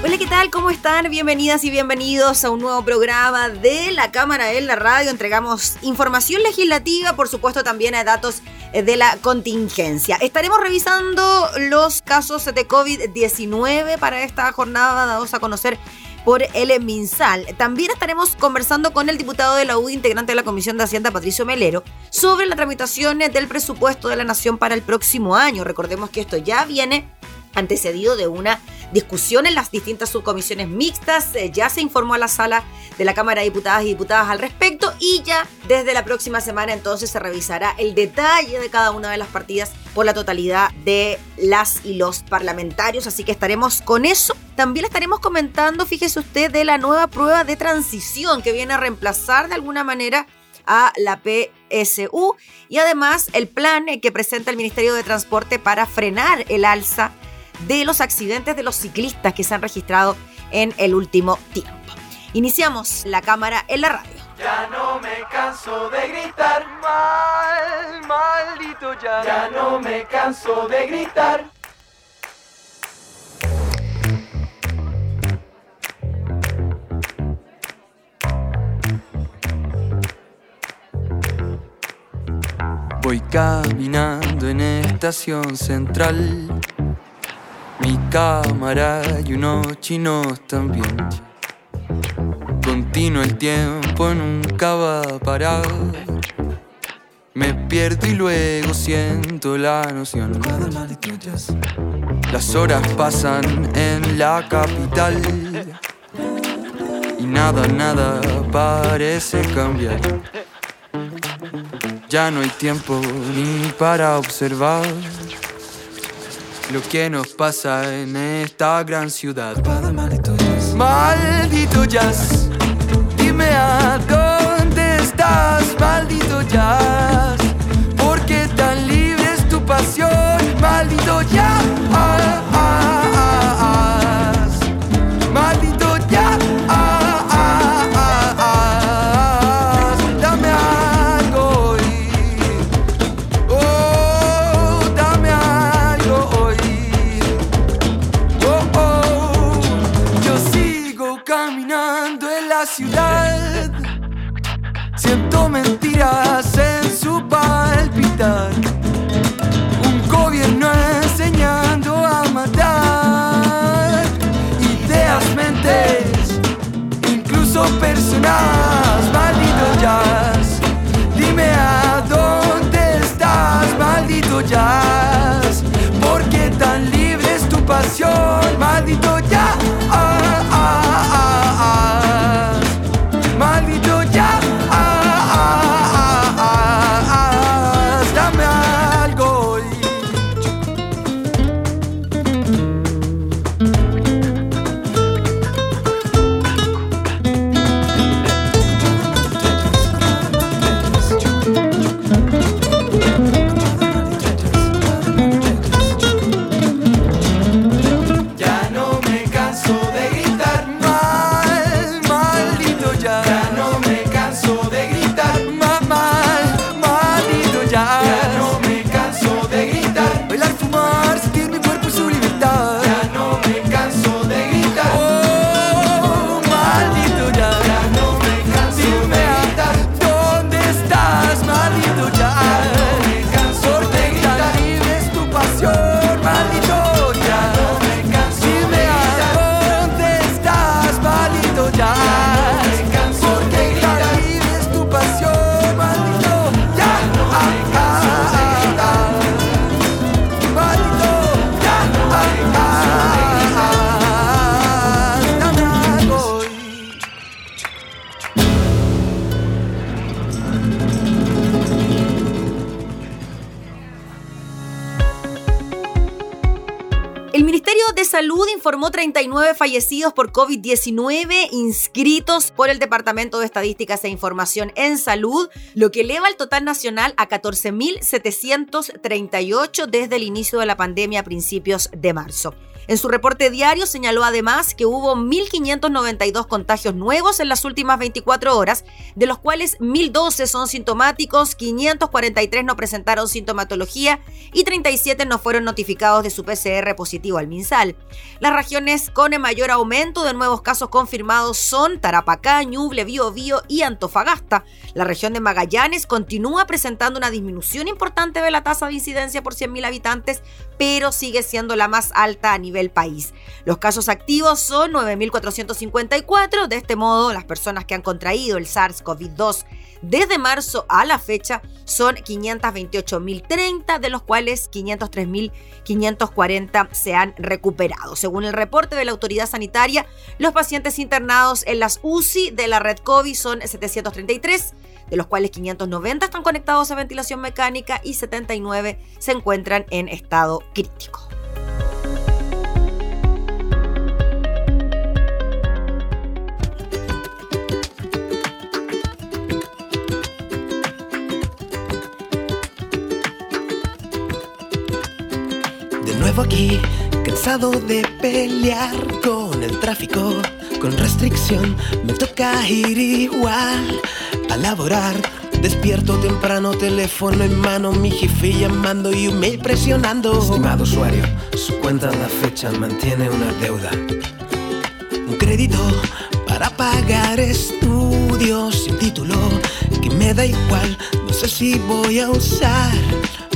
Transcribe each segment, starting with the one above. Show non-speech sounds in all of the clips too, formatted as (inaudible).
Hola, ¿qué tal? ¿Cómo están? Bienvenidas y bienvenidos a un nuevo programa de la Cámara en la Radio. Entregamos información legislativa, por supuesto también a datos eh, de la contingencia. Estaremos revisando los casos de COVID-19 para esta jornada dados a conocer por el MinSal. También estaremos conversando con el diputado de la UDI, integrante de la Comisión de Hacienda, Patricio Melero, sobre la tramitación del presupuesto de la Nación para el próximo año. Recordemos que esto ya viene antecedido de una discusión en las distintas subcomisiones mixtas. Eh, ya se informó a la sala de la Cámara de Diputadas y Diputadas al respecto y ya desde la próxima semana entonces se revisará el detalle de cada una de las partidas por la totalidad de las y los parlamentarios. Así que estaremos con eso. También estaremos comentando, fíjese usted, de la nueva prueba de transición que viene a reemplazar de alguna manera a la PSU y además el plan que presenta el Ministerio de Transporte para frenar el alza de los accidentes de los ciclistas que se han registrado en el último tiempo. Iniciamos la cámara en la radio. Ya no me canso de gritar, mal, maldito ya. Ya no me canso de gritar. Voy caminando en estación central mi cámara y unos chinos también. Continuo el tiempo nunca va a parar. Me pierdo y luego siento la noción. Las horas pasan en la capital y nada, nada parece cambiar. Ya no hay tiempo ni para observar lo que nos pasa en esta gran ciudad. Maldito jazz, dime a dónde estás, maldito jazz. ¿Por qué tan libre es tu pasión, maldito jazz? Personas. Maldito jazz. Dime a dónde estás, maldito jazz. ¿Por qué tan libre es tu pasión, de Salud informó 39 fallecidos por COVID-19 inscritos por el Departamento de Estadísticas e Información en Salud, lo que eleva el total nacional a 14.738 desde el inicio de la pandemia a principios de marzo. En su reporte diario señaló además que hubo 1.592 contagios nuevos en las últimas 24 horas, de los cuales 1.012 son sintomáticos, 543 no presentaron sintomatología y 37 no fueron notificados de su PCR positivo al MinSal. Las regiones con el mayor aumento de nuevos casos confirmados son Tarapacá, Ñuble, Biobío y Antofagasta. La región de Magallanes continúa presentando una disminución importante de la tasa de incidencia por 100.000 habitantes, pero sigue siendo la más alta a nivel el país. Los casos activos son 9.454, de este modo las personas que han contraído el SARS-CoV-2 desde marzo a la fecha son 528.030, de los cuales 503.540 se han recuperado. Según el reporte de la autoridad sanitaria, los pacientes internados en las UCI de la red COVID son 733, de los cuales 590 están conectados a ventilación mecánica y 79 se encuentran en estado crítico. aquí, cansado de pelear con el tráfico, con restricción, me toca ir igual a laborar. Despierto temprano, teléfono en mano, mi jefe llamando y un mail presionando. Estimado usuario, su cuenta en la fecha mantiene una deuda. Un crédito para pagar estudios sin título, que me da igual, no sé si voy a usar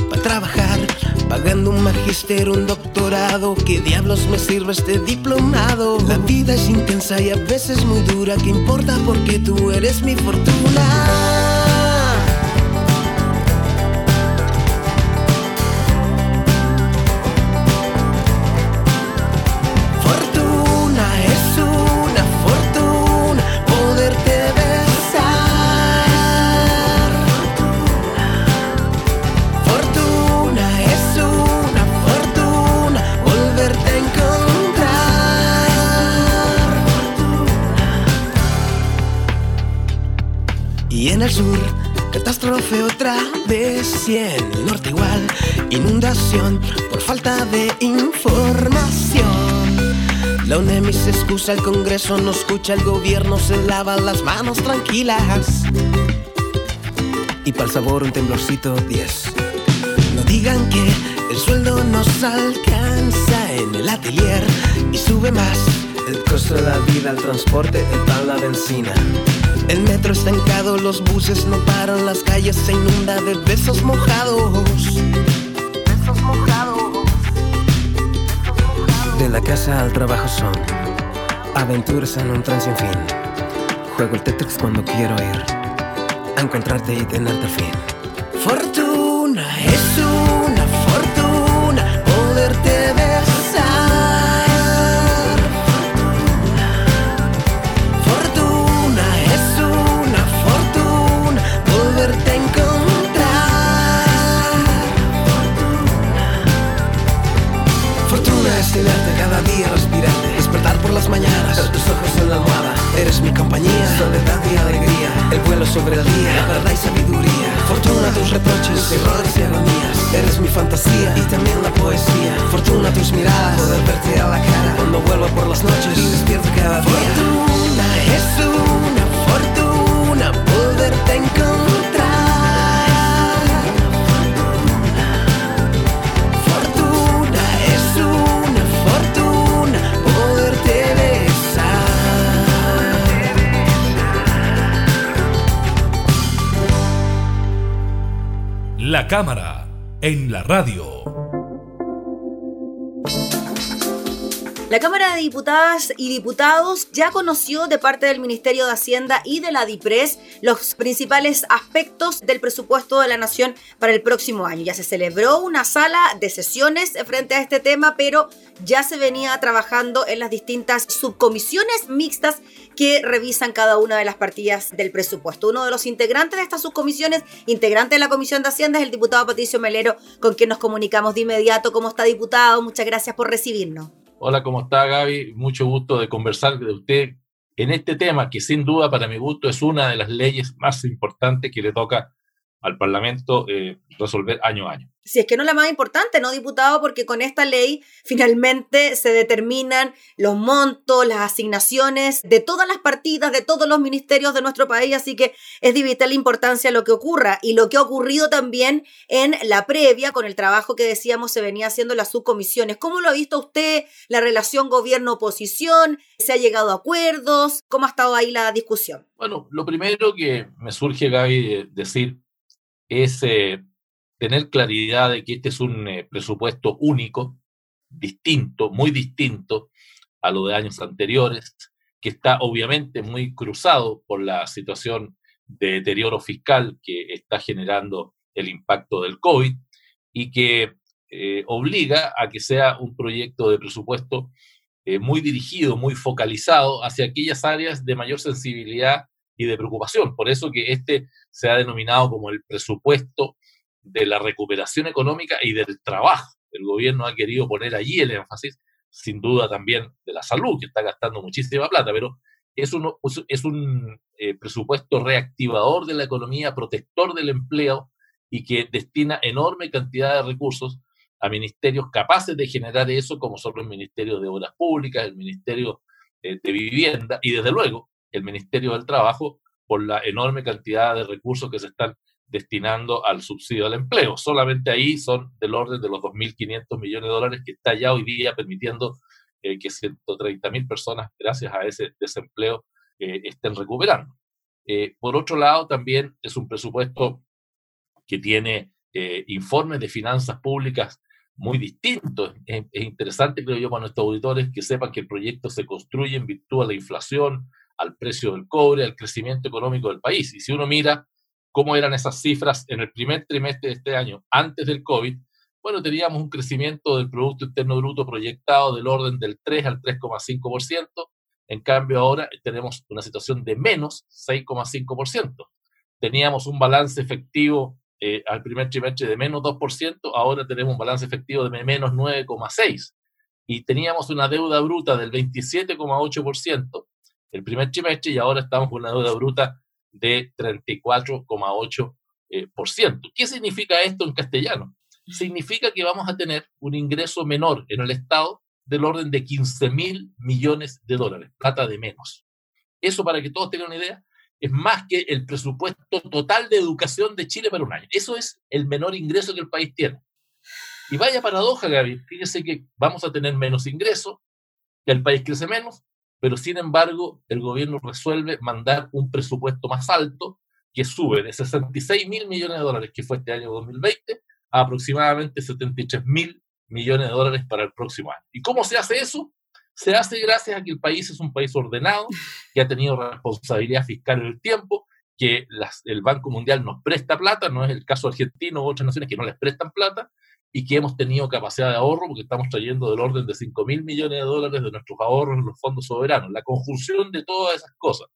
para trabajar Pagando un magister, un doctorado, ¿qué diablos me sirve este diplomado? La vida es intensa y a veces muy dura, ¿qué importa porque tú eres mi fortuna? Sur, catástrofe otra vez y el norte igual, inundación por falta de información. La UNEMI se excusa, el Congreso no escucha, el gobierno se lava las manos tranquilas. Y para el sabor un temblorcito 10. No digan que el sueldo nos alcanza en el atelier y sube más. El costo de la vida, el transporte, el pan, la benzina. El metro estancado, los buses no paran, las calles se inunda de besos mojados. Besos mojados. De la casa al trabajo son aventuras en un tren sin fin. Juego el Tetris cuando quiero ir a encontrarte y tenerte al fin. Fortuna es una radio. La Cámara de Diputadas y Diputados ya conoció de parte del Ministerio de Hacienda y de la DIPRES los principales aspectos del presupuesto de la Nación para el próximo año. Ya se celebró una sala de sesiones frente a este tema, pero ya se venía trabajando en las distintas subcomisiones mixtas que revisan cada una de las partidas del presupuesto. Uno de los integrantes de estas subcomisiones, integrante de la Comisión de Hacienda, es el diputado Patricio Melero, con quien nos comunicamos de inmediato. ¿Cómo está, diputado? Muchas gracias por recibirnos. Hola, ¿cómo está Gaby? Mucho gusto de conversar de usted en este tema que sin duda para mi gusto es una de las leyes más importantes que le toca al Parlamento eh, resolver año a año si es que no la más importante, ¿no, diputado? Porque con esta ley finalmente se determinan los montos, las asignaciones de todas las partidas, de todos los ministerios de nuestro país, así que es de vital importancia lo que ocurra y lo que ha ocurrido también en la previa con el trabajo que decíamos se venía haciendo las subcomisiones. ¿Cómo lo ha visto usted la relación gobierno-oposición? ¿Se ha llegado a acuerdos? ¿Cómo ha estado ahí la discusión? Bueno, lo primero que me surge, Gaby, decir es... Eh, tener claridad de que este es un eh, presupuesto único, distinto, muy distinto a lo de años anteriores, que está obviamente muy cruzado por la situación de deterioro fiscal que está generando el impacto del COVID y que eh, obliga a que sea un proyecto de presupuesto muy dirigido, muy focalizado hacia aquellas áreas de mayor sensibilidad y de preocupación. Por eso que este se ha denominado como el presupuesto de la recuperación económica y del trabajo. El gobierno ha querido poner allí el énfasis, sin duda también de la salud, que está gastando muchísima plata, pero es un, es un eh, presupuesto reactivador de la economía, protector del empleo y que destina enorme cantidad de recursos a ministerios capaces de generar eso, como son los ministerios de Obras Públicas, el Ministerio eh, de Vivienda y desde luego el Ministerio del Trabajo, por la enorme cantidad de recursos que se están destinando al subsidio al empleo. Solamente ahí son del orden de los 2.500 millones de dólares que está ya hoy día permitiendo eh, que 130.000 personas, gracias a ese desempleo, eh, estén recuperando. Eh, por otro lado, también es un presupuesto que tiene informes de finanzas públicas muy distintos. Es, es, interesante, creo yo, para nuestros auditores que sepan que el proyecto se construye en virtud a la inflación, al precio del cobre, al crecimiento económico del país. Y si uno mira cómo eran esas cifras en el primer trimestre de este año, antes del COVID, bueno, teníamos un crecimiento del Producto Interno Bruto proyectado del orden del 3 al 3,5%. En cambio, ahora tenemos una situación de menos 6,5%. Teníamos un balance efectivo eh, al primer trimestre de menos 2%, ahora tenemos un balance efectivo de menos 9,6%. Y teníamos una deuda bruta del 27,8% el primer trimestre y ahora estamos con una deuda bruta de 34,8%. Eh, ¿Qué significa esto en castellano? Significa que vamos a tener un ingreso menor en el Estado del orden de 15 mil millones de dólares, plata de menos. Eso, para que todos tengan una idea, es más que el presupuesto total de educación de Chile para un año. Eso es el menor ingreso que el país tiene. Y vaya paradoja, Gaby, fíjese que vamos a tener menos ingresos, que el país crece menos, pero sin embargo el gobierno resuelve mandar un presupuesto más alto que sube de 66 mil millones de dólares que fue este año 2020 a aproximadamente 73 mil millones de dólares para el próximo año. ¿Y cómo se hace eso? Se hace gracias a que el país es un país ordenado, que ha tenido responsabilidad fiscal en el tiempo, que el Banco Mundial nos presta plata, no es el caso argentino u otras naciones que no les prestan plata, y que hemos tenido capacidad de ahorro porque estamos trayendo del orden de 5 mil millones de dólares de nuestros ahorros en los fondos soberanos. La conjunción de todas esas cosas,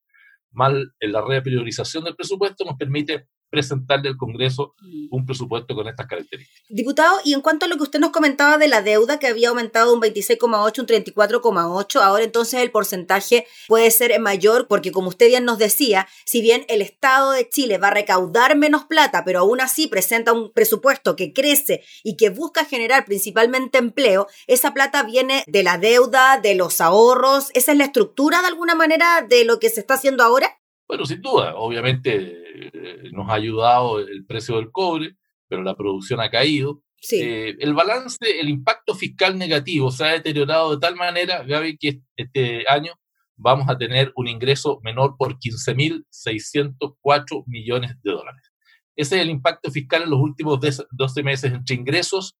mal en la repriorización del presupuesto, nos permite presentarle al Congreso un presupuesto con estas características. Diputado, y en cuanto a lo que usted nos comentaba de la deuda, que había aumentado un 26,8, un 34,8, ahora entonces el porcentaje puede ser mayor, porque como usted bien nos decía, si bien el Estado de Chile va a recaudar menos plata, pero aún así presenta un presupuesto que crece y que busca generar principalmente empleo, esa plata viene de la deuda, de los ahorros, ¿esa es la estructura de alguna manera de lo que se está haciendo ahora? Bueno, sin duda, obviamente eh, nos ha ayudado el precio del cobre, pero la producción ha caído. Eh, el balance, el impacto fiscal negativo se ha deteriorado de tal manera, Gaby, que este año vamos a tener un ingreso menor por 15.604 millones de dólares. Ese es el impacto fiscal en los últimos 12 meses entre ingresos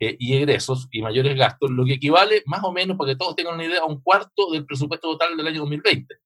eh, y egresos y mayores gastos, lo que equivale más o menos, para que todos tengan una idea, a un cuarto del presupuesto total del año 2020.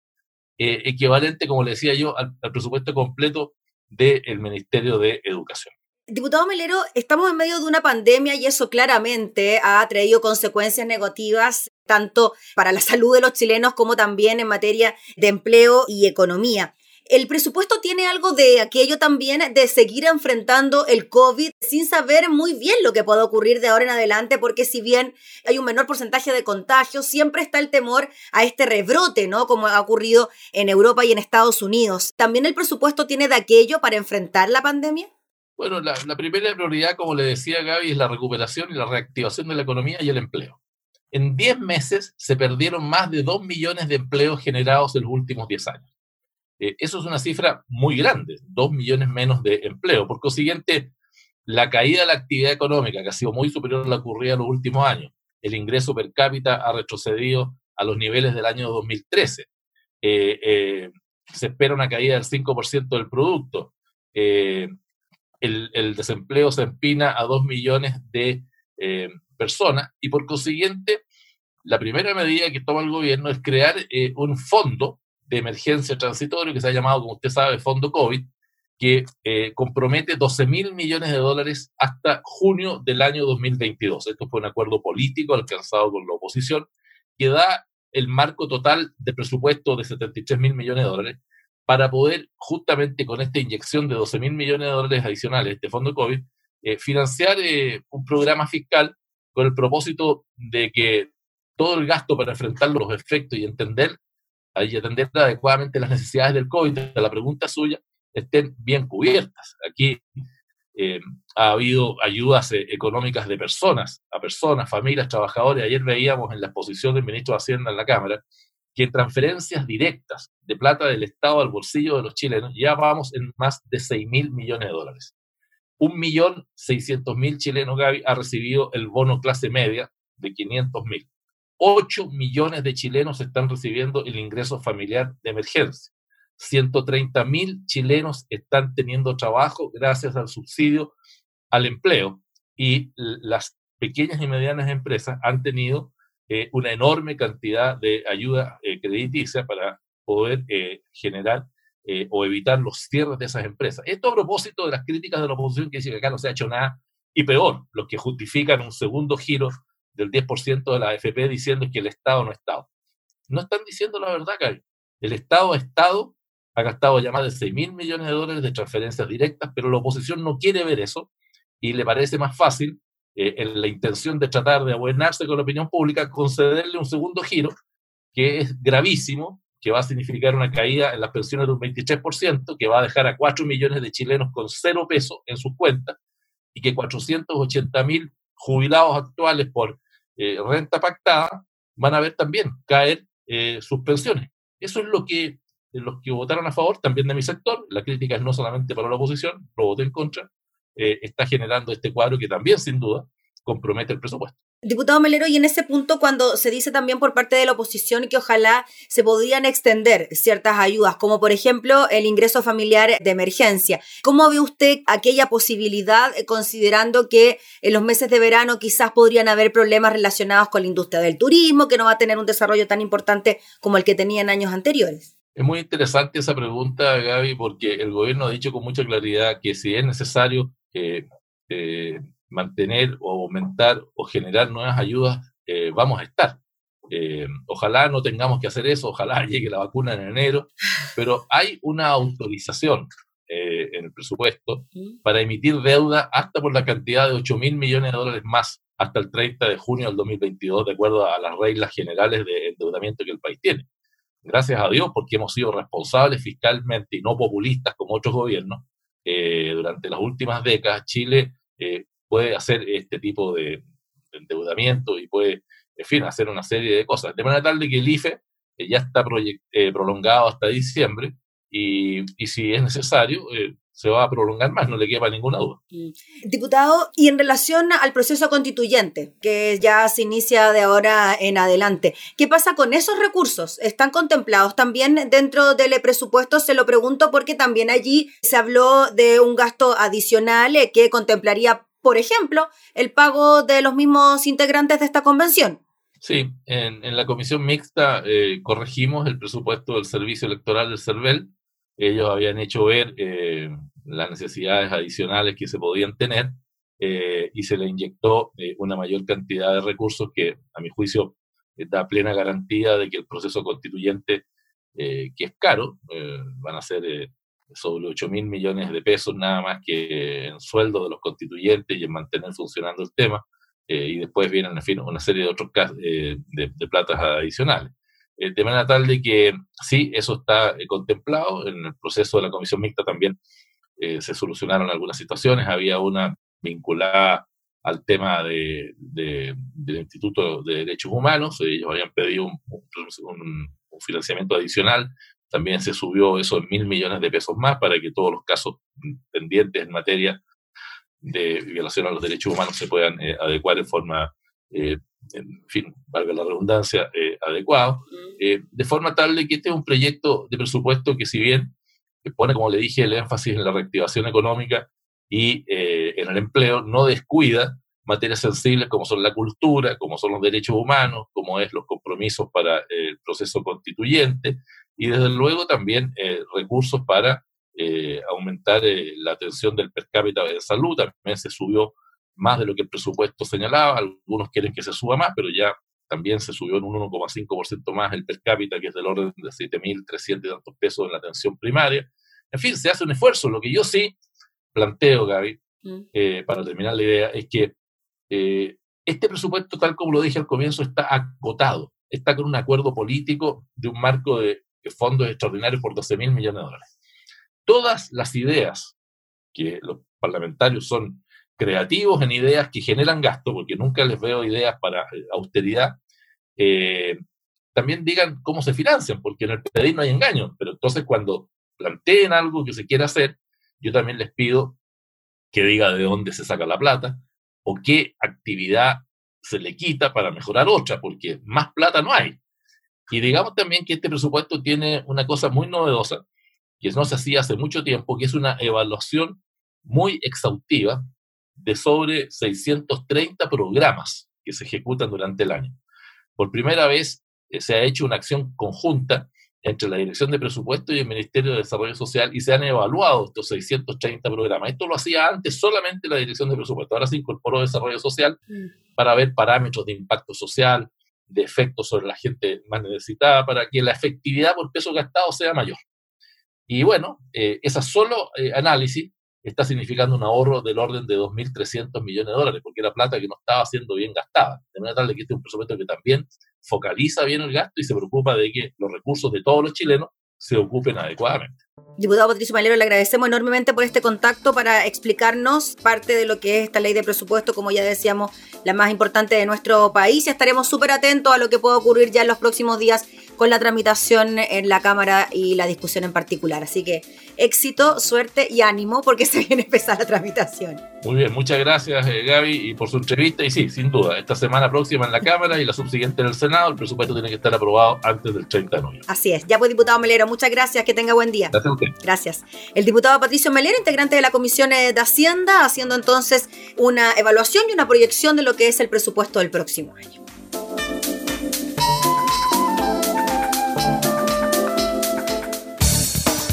Eh, equivalente, como le decía yo, al, presupuesto completo del Ministerio de Educación. Diputado Melero, estamos en medio de una pandemia y eso claramente ha traído consecuencias negativas tanto para la salud de los chilenos como también en materia de empleo y economía. El presupuesto tiene algo de aquello también de seguir enfrentando el COVID sin saber muy bien lo que puede ocurrir de ahora en adelante, porque si bien hay un menor porcentaje de contagios, siempre está el temor a este rebrote, ¿no? Como ha ocurrido en Europa y en Estados Unidos. ¿También el presupuesto tiene de aquello para enfrentar la pandemia? Bueno, la, la primera prioridad, como le decía Gaby, es la recuperación y la reactivación de la economía y el empleo. En 10 meses se perdieron más de 2 millones de empleos generados en los últimos 10 años. Eh, eso es una cifra muy grande, 2 millones menos de empleo. Por consiguiente, la caída de la actividad económica, que ha sido muy superior a la ocurrida en los últimos años, el ingreso per cápita ha retrocedido a los niveles del año 2013. Eh, eh, se espera una caída del 5% del producto. el, desempleo se empina a 2 millones de personas y por consiguiente, la primera medida que toma el gobierno es crear un fondo de emergencia transitorio que se ha llamado, como usted sabe, Fondo COVID, que eh, compromete 12 mil millones de dólares hasta junio del año 2022. Esto fue un acuerdo político alcanzado con la oposición que da el marco total de presupuesto de 73 mil millones de dólares para poder, justamente con esta inyección de 12 mil millones de dólares adicionales, este fondo COVID, eh, financiar eh, un programa fiscal con el propósito de que todo el gasto para enfrentar los efectos y entender y atender adecuadamente las necesidades del COVID, la pregunta suya, estén bien cubiertas. Aquí eh, ha habido ayudas eh, económicas de personas, a personas, familias, trabajadores. Ayer veíamos en la exposición del ministro de Hacienda en la Cámara que transferencias directas de plata del Estado al bolsillo de los chilenos ya vamos en más de 6 mil millones de dólares. Un millón seiscientos mil chilenos, Gaby, ha recibido el bono clase media de 500 mil. 8 millones de chilenos están recibiendo el ingreso familiar de emergencia. 130 mil chilenos están teniendo trabajo gracias al subsidio al empleo y las pequeñas y medianas empresas han tenido eh, una enorme cantidad de ayuda eh, para poder eh, generar o evitar los cierres de esas empresas. Esto a propósito de las críticas de la oposición que dice que acá no se ha hecho nada y peor, los que justifican un segundo giro del 10% de la AFP diciendo que el Estado no ha estado. No están diciendo la verdad, Cari. El Estado ha estado, ha gastado ya más de 6 mil millones de dólares de transferencias directas, pero la oposición no quiere ver eso y le parece más fácil, eh, en la intención de tratar de abonarse con la opinión pública, concederle un segundo giro, que es gravísimo, que va a significar una caída en las pensiones de un 23%, que va a dejar a 4 millones de chilenos con cero peso en sus cuentas y que 480 mil jubilados actuales por eh, renta pactada, van a ver también caer eh, sus pensiones. Eso es lo que los que votaron a favor, también de mi sector, la crítica es no solamente para la oposición, lo voté en contra, eh, está generando este cuadro que también, sin duda, compromete el presupuesto. Diputado Melero, y en ese punto cuando se dice también por parte de la oposición que ojalá se podrían extender ciertas ayudas, como por ejemplo el ingreso familiar de emergencia, ¿cómo ve usted aquella posibilidad eh, considerando que en los meses de verano quizás podrían haber problemas relacionados con la industria del turismo, que no va a tener un desarrollo tan importante como el que tenía en años anteriores? Es muy interesante esa pregunta, Gaby, porque el gobierno ha dicho con mucha claridad que si es necesario eh, eh, mantener o aumentar o generar nuevas ayudas, eh, vamos a estar. Eh, ojalá no tengamos que hacer eso, ojalá (laughs) llegue la vacuna en enero, pero hay una autorización eh, en el presupuesto para emitir deuda hasta por la cantidad de 8 mil millones de dólares más hasta el 30 de junio del 2022, de acuerdo a las reglas generales de endeudamiento que el país tiene. Gracias a Dios, porque hemos sido responsables fiscalmente y no populistas como otros gobiernos. durante las últimas décadas, Chile puede hacer este tipo de, endeudamiento y puede, en fin, hacer una serie de cosas. De manera tal de que el IFE eh, ya está eh, prolongado hasta diciembre y, y si es necesario, eh, se va a prolongar más, no le quepa ninguna duda. Mm. Diputado, y en relación al proceso constituyente, que ya se inicia de ahora en adelante, ¿qué pasa con esos recursos? ¿Están contemplados también dentro del presupuesto? Se lo pregunto porque también allí se habló de un gasto adicional que contemplaría por ejemplo, el pago de los mismos integrantes de esta convención. Sí, en, la comisión mixta eh, corregimos el presupuesto del servicio electoral del CERVEL. Ellos habían hecho ver eh, las necesidades adicionales que se podían tener eh, y se le inyectó una mayor cantidad de recursos que, a mi juicio, da plena garantía de que el proceso constituyente que es caro, van a ser sobre 8 mil millones de pesos nada más que en sueldo de los constituyentes y en mantener funcionando el tema, y después vienen, en fin, una serie de otros casos de, de platas adicionales. de manera tal de que sí, eso está contemplado en el proceso de la comisión mixta también se solucionaron algunas situaciones, había una vinculada al tema de, del Instituto de Derechos Humanos. Ellos habían pedido un, financiamiento adicional. También se subió eso en mil millones de pesos más para que todos los casos pendientes en materia de violación a los derechos humanos se puedan eh, adecuar en forma, eh, en fin, valga la redundancia, eh, adecuado. de forma tal de que este es un proyecto de presupuesto que si bien pone, como le dije, el énfasis en la reactivación económica, y eh, en el empleo no descuida materias sensibles como son la cultura, como son los derechos humanos, como es los compromisos para eh, el proceso constituyente y desde luego también eh, recursos para aumentar la atención del per cápita de salud. También se subió más de lo que el presupuesto señalaba, algunos quieren que se suba más, pero ya también se subió en un 1,5% más el per cápita, que es del orden de 7.300 y tantos pesos en la atención primaria. En fin, se hace un esfuerzo. Lo que yo sí planteo, Gaby, mm. eh, para terminar la idea, es que eh, este presupuesto, tal como lo dije al comienzo, está acotado, está con un acuerdo político de un marco de, fondos extraordinarios por 12 mil millones de dólares. Todas las ideas que los parlamentarios son creativos en ideas que generan gasto, porque nunca les veo ideas para eh, austeridad, también digan cómo se financian, porque en el pedir no hay engaño, pero entonces cuando planteen algo que se quiera hacer, yo también les pido que diga de dónde se saca la plata o qué actividad se le quita para mejorar otra, porque más plata no hay. Y digamos también que este presupuesto tiene una cosa muy novedosa, que no se hacía hace mucho tiempo, que es una evaluación muy exhaustiva de sobre 630 programas que se ejecutan durante el año. Por primera vez eh, se ha hecho una acción conjunta entre la Dirección de Presupuesto y el Ministerio de Desarrollo Social y se han evaluado estos 630 programas. Esto lo hacía antes solamente la Dirección de Presupuesto, ahora se incorporó Desarrollo Social mm. para ver parámetros de impacto social, de efectos sobre la gente más necesitada, para que la efectividad por peso gastado sea mayor. Y bueno, eh, ese solo eh, análisis está significando un ahorro del orden de 2.300 millones de dólares, porque era plata que no estaba siendo bien gastada. De manera tal que este es un presupuesto que también focaliza bien el gasto y se preocupa de que los recursos de todos los chilenos se ocupen adecuadamente. Diputado Patricio Malero, le agradecemos enormemente por este contacto para explicarnos parte de lo que es esta ley de presupuesto, como ya decíamos, la más importante de nuestro país. Estaremos súper atentos a lo que pueda ocurrir ya en los próximos días con la tramitación en la Cámara y la discusión en particular. Así que éxito, suerte y ánimo porque (laughs) se viene a empezar la tramitación. Muy bien, muchas gracias eh, Gaby y por su entrevista. Y sí, sin duda, esta semana próxima en la Cámara y la subsiguiente en el Senado, el presupuesto tiene que estar aprobado antes del 30 de noviembre. Así es. Ya pues, diputado Melero, muchas gracias, que tenga buen día. Gracias a usted. Gracias. El diputado Patricio Melero, integrante de la Comisión eh, de Hacienda, haciendo entonces una evaluación y una proyección de lo que es el presupuesto del próximo año.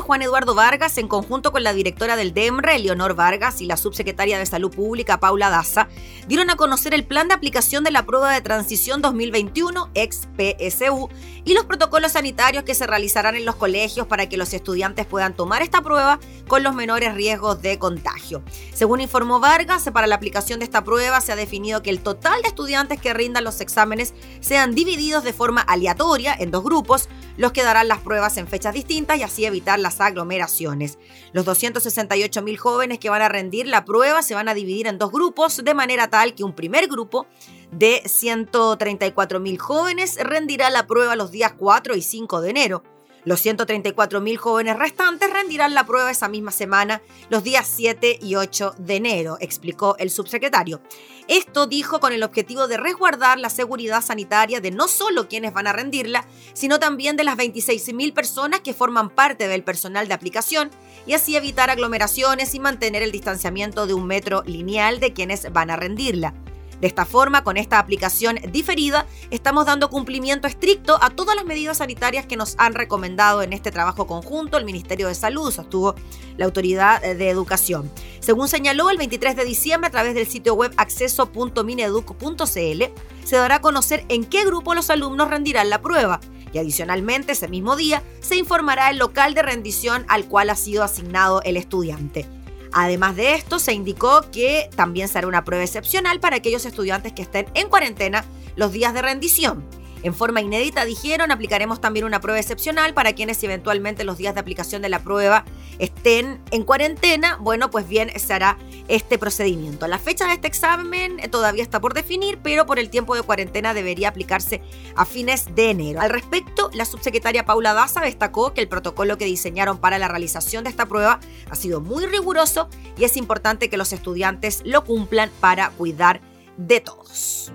Juan Eduardo Vargas, en conjunto con la directora del DEMRE, Leonor Vargas, y la subsecretaria de Salud Pública, Paula Daza, dieron a conocer el plan de aplicación de la prueba de transición 2021, ex-PSU, y los protocolos sanitarios que se realizarán en los colegios para que los estudiantes puedan tomar esta prueba con los menores riesgos de contagio. Según informó Vargas, para la aplicación de esta prueba se ha definido que el total de estudiantes que rindan los exámenes sean divididos de forma aleatoria en dos grupos, los que darán las pruebas en fechas distintas y así evitar las aglomeraciones. Los 268 mil jóvenes que van a rendir la prueba se van a dividir en dos grupos, de manera que un primer grupo de 134 mil jóvenes rendirá la prueba los días 4 y 5 de enero. Los 134 mil jóvenes restantes rendirán la prueba esa misma semana, los días 7 y 8 de enero, explicó el subsecretario. Esto dijo con el objetivo de resguardar la seguridad sanitaria de no solo quienes van a rendirla, sino también de las 26 mil personas que forman parte del personal de aplicación y así evitar aglomeraciones y mantener el distanciamiento de un metro lineal de quienes van a rendirla. De esta forma, con esta aplicación diferida, estamos dando cumplimiento estricto a todas las medidas sanitarias que nos han recomendado en este trabajo conjunto el Ministerio de Salud, sostuvo la Autoridad de Educación. Según señaló, el 23 de diciembre, a través del sitio web acceso.mineduc.cl, se dará a conocer en qué grupo los alumnos rendirán la prueba y adicionalmente ese mismo día se informará el local de rendición al cual ha sido asignado el estudiante. Además de esto, se indicó que también será una prueba excepcional para aquellos estudiantes que estén en cuarentena los días de rendición. En forma inédita dijeron, aplicaremos también una prueba excepcional para quienes eventualmente los días de aplicación de la prueba estén en cuarentena. Bueno, pues bien, se hará este procedimiento. La fecha de este examen eh, todavía está por definir, pero por el tiempo de cuarentena debería aplicarse a fines de enero. Al respecto, la subsecretaria Paula Daza destacó que el protocolo que diseñaron para la realización de esta prueba ha sido muy riguroso y es importante que los estudiantes lo cumplan para cuidar de todos.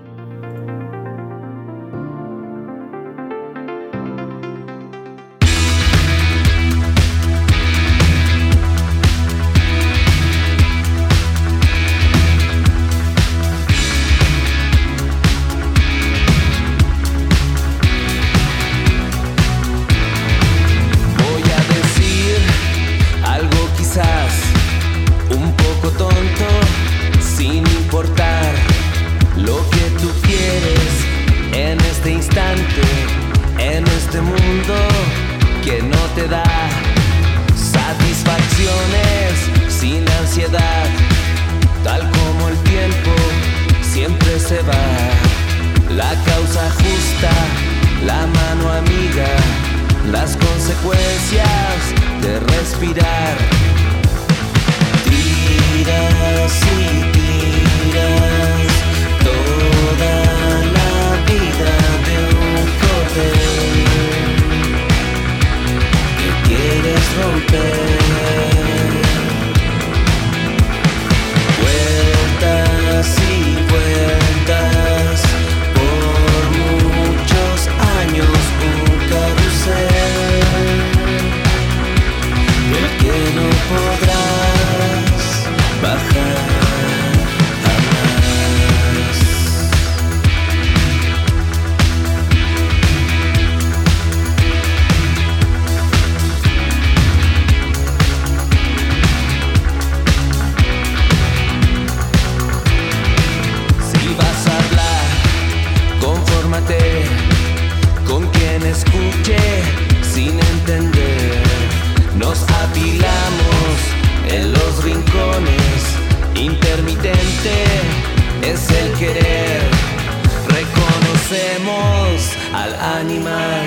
Animal,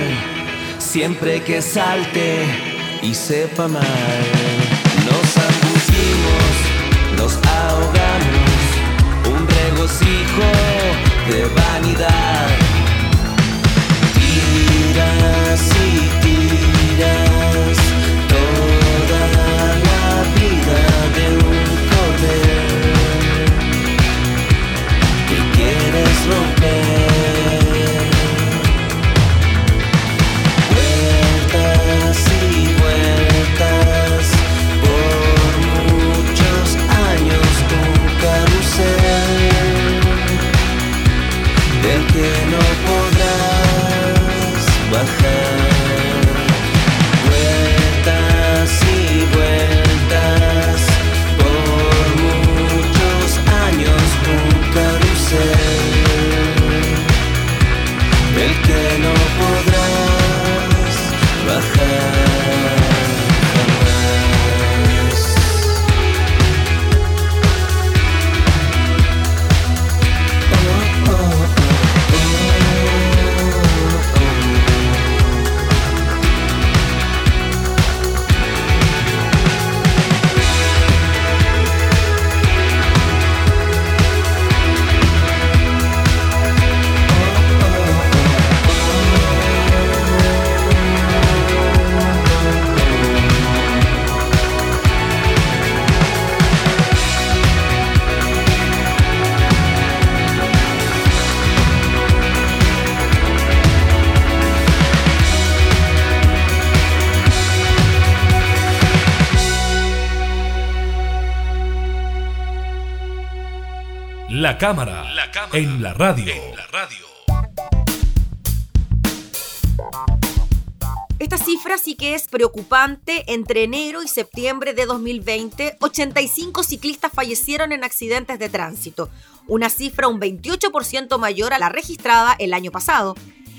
siempre que salte y sepa mal. Nos ambucimos, nos ahogamos, un regocijo de vanidad. La cámara, en la radio. Esta cifra sí que es preocupante. Entre enero y septiembre de 2020, 85 ciclistas fallecieron en accidentes de tránsito, una cifra un 28% mayor a la registrada el año pasado.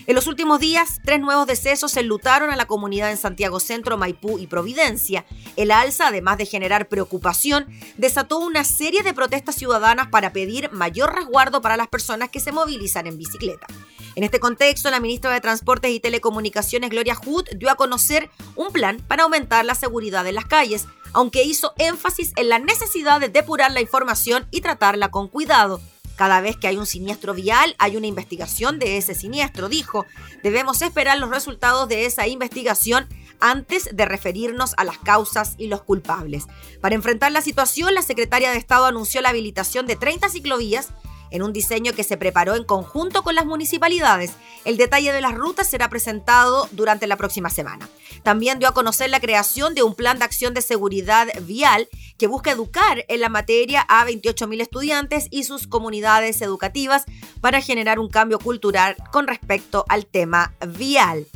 En los últimos días, tres nuevos decesos enlutaron a la comunidad en Santiago Centro, Maipú y Providencia. El alza, además de generar preocupación, desató una serie de protestas ciudadanas para pedir mayor resguardo para las personas que se movilizan en bicicleta. En este contexto, la ministra de Transportes y Telecomunicaciones, Gloria Hood, dio a conocer un plan para aumentar la seguridad en las calles, aunque hizo énfasis en la necesidad de depurar la información y tratarla con cuidado. Cada vez que hay un siniestro vial, hay una investigación de ese siniestro, dijo. Debemos esperar los resultados de esa investigación antes de referirnos a las causas y los culpables. Para enfrentar la situación, la secretaria de Estado anunció la habilitación de 30 ciclovías en un diseño que se preparó en conjunto con las municipalidades. El detalle de las rutas será presentado durante la próxima semana. También dio a conocer la creación de un plan de acción de seguridad vial que busca educar en la materia a 28.000 estudiantes y sus comunidades educativas para generar un cambio cultural con respecto al tema vial.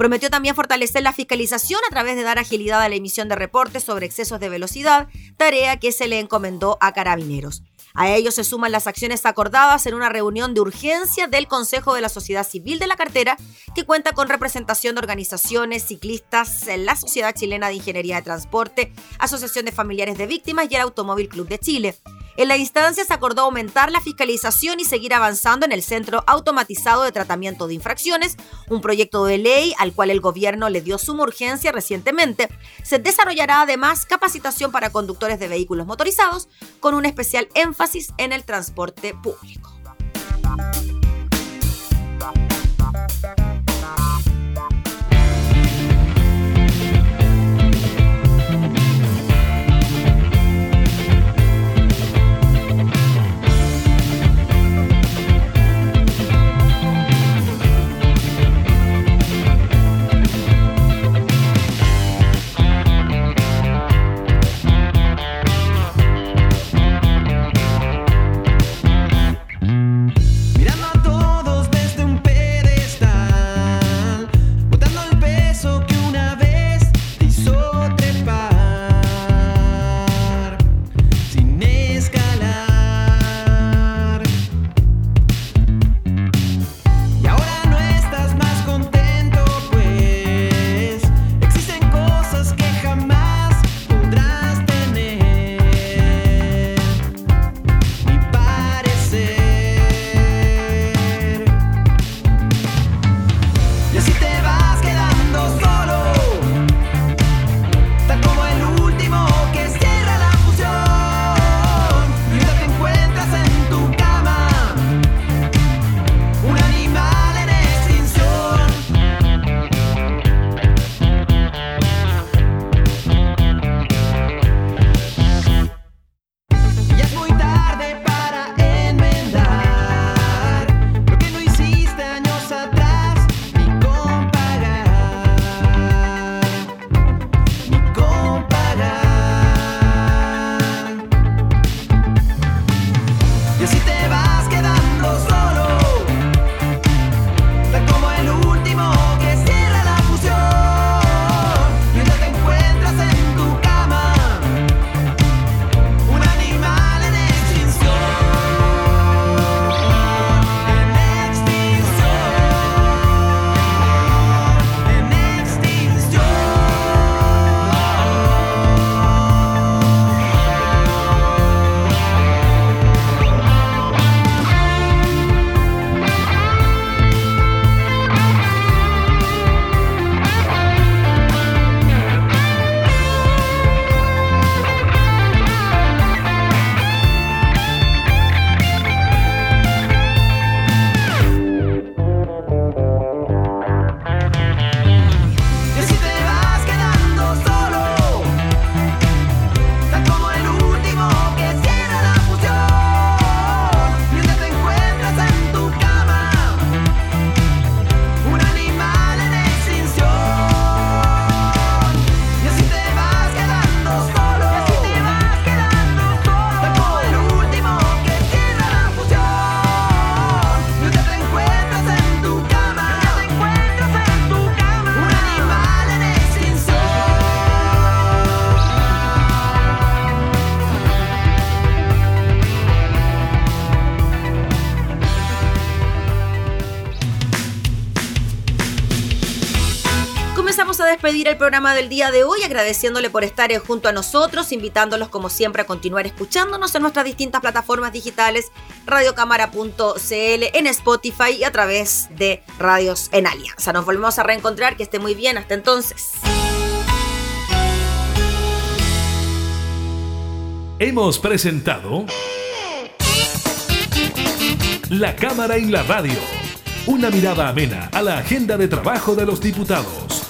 Prometió también fortalecer la fiscalización a través de dar agilidad a la emisión de reportes sobre excesos de velocidad, tarea que se le encomendó a carabineros. A ello se suman las acciones acordadas en una reunión de urgencia del Consejo de la Sociedad Civil de la Cartera, que cuenta con representación de organizaciones ciclistas, la Sociedad Chilena de Ingeniería de Transporte, Asociación de Familiares de Víctimas y el Automóvil Club de Chile. En la instancia se acordó aumentar la fiscalización y seguir avanzando en el Centro Automatizado de Tratamiento de Infracciones, un proyecto de ley al cual el gobierno le dio suma urgencia recientemente. Se desarrollará además capacitación para conductores de vehículos motorizados, con un especial énfasis en el transporte público. Y así te vas quedando. Despedir el programa del día de hoy agradeciéndole por estar junto a nosotros, invitándolos como siempre a continuar escuchándonos en nuestras distintas plataformas digitales, radiocámara.cl, en Spotify y a través de Radios en Alianza. Nos volvemos a reencontrar, que esté muy bien, hasta entonces. Hemos presentado La Cámara y la Radio. Una mirada amena a la agenda de trabajo de los diputados.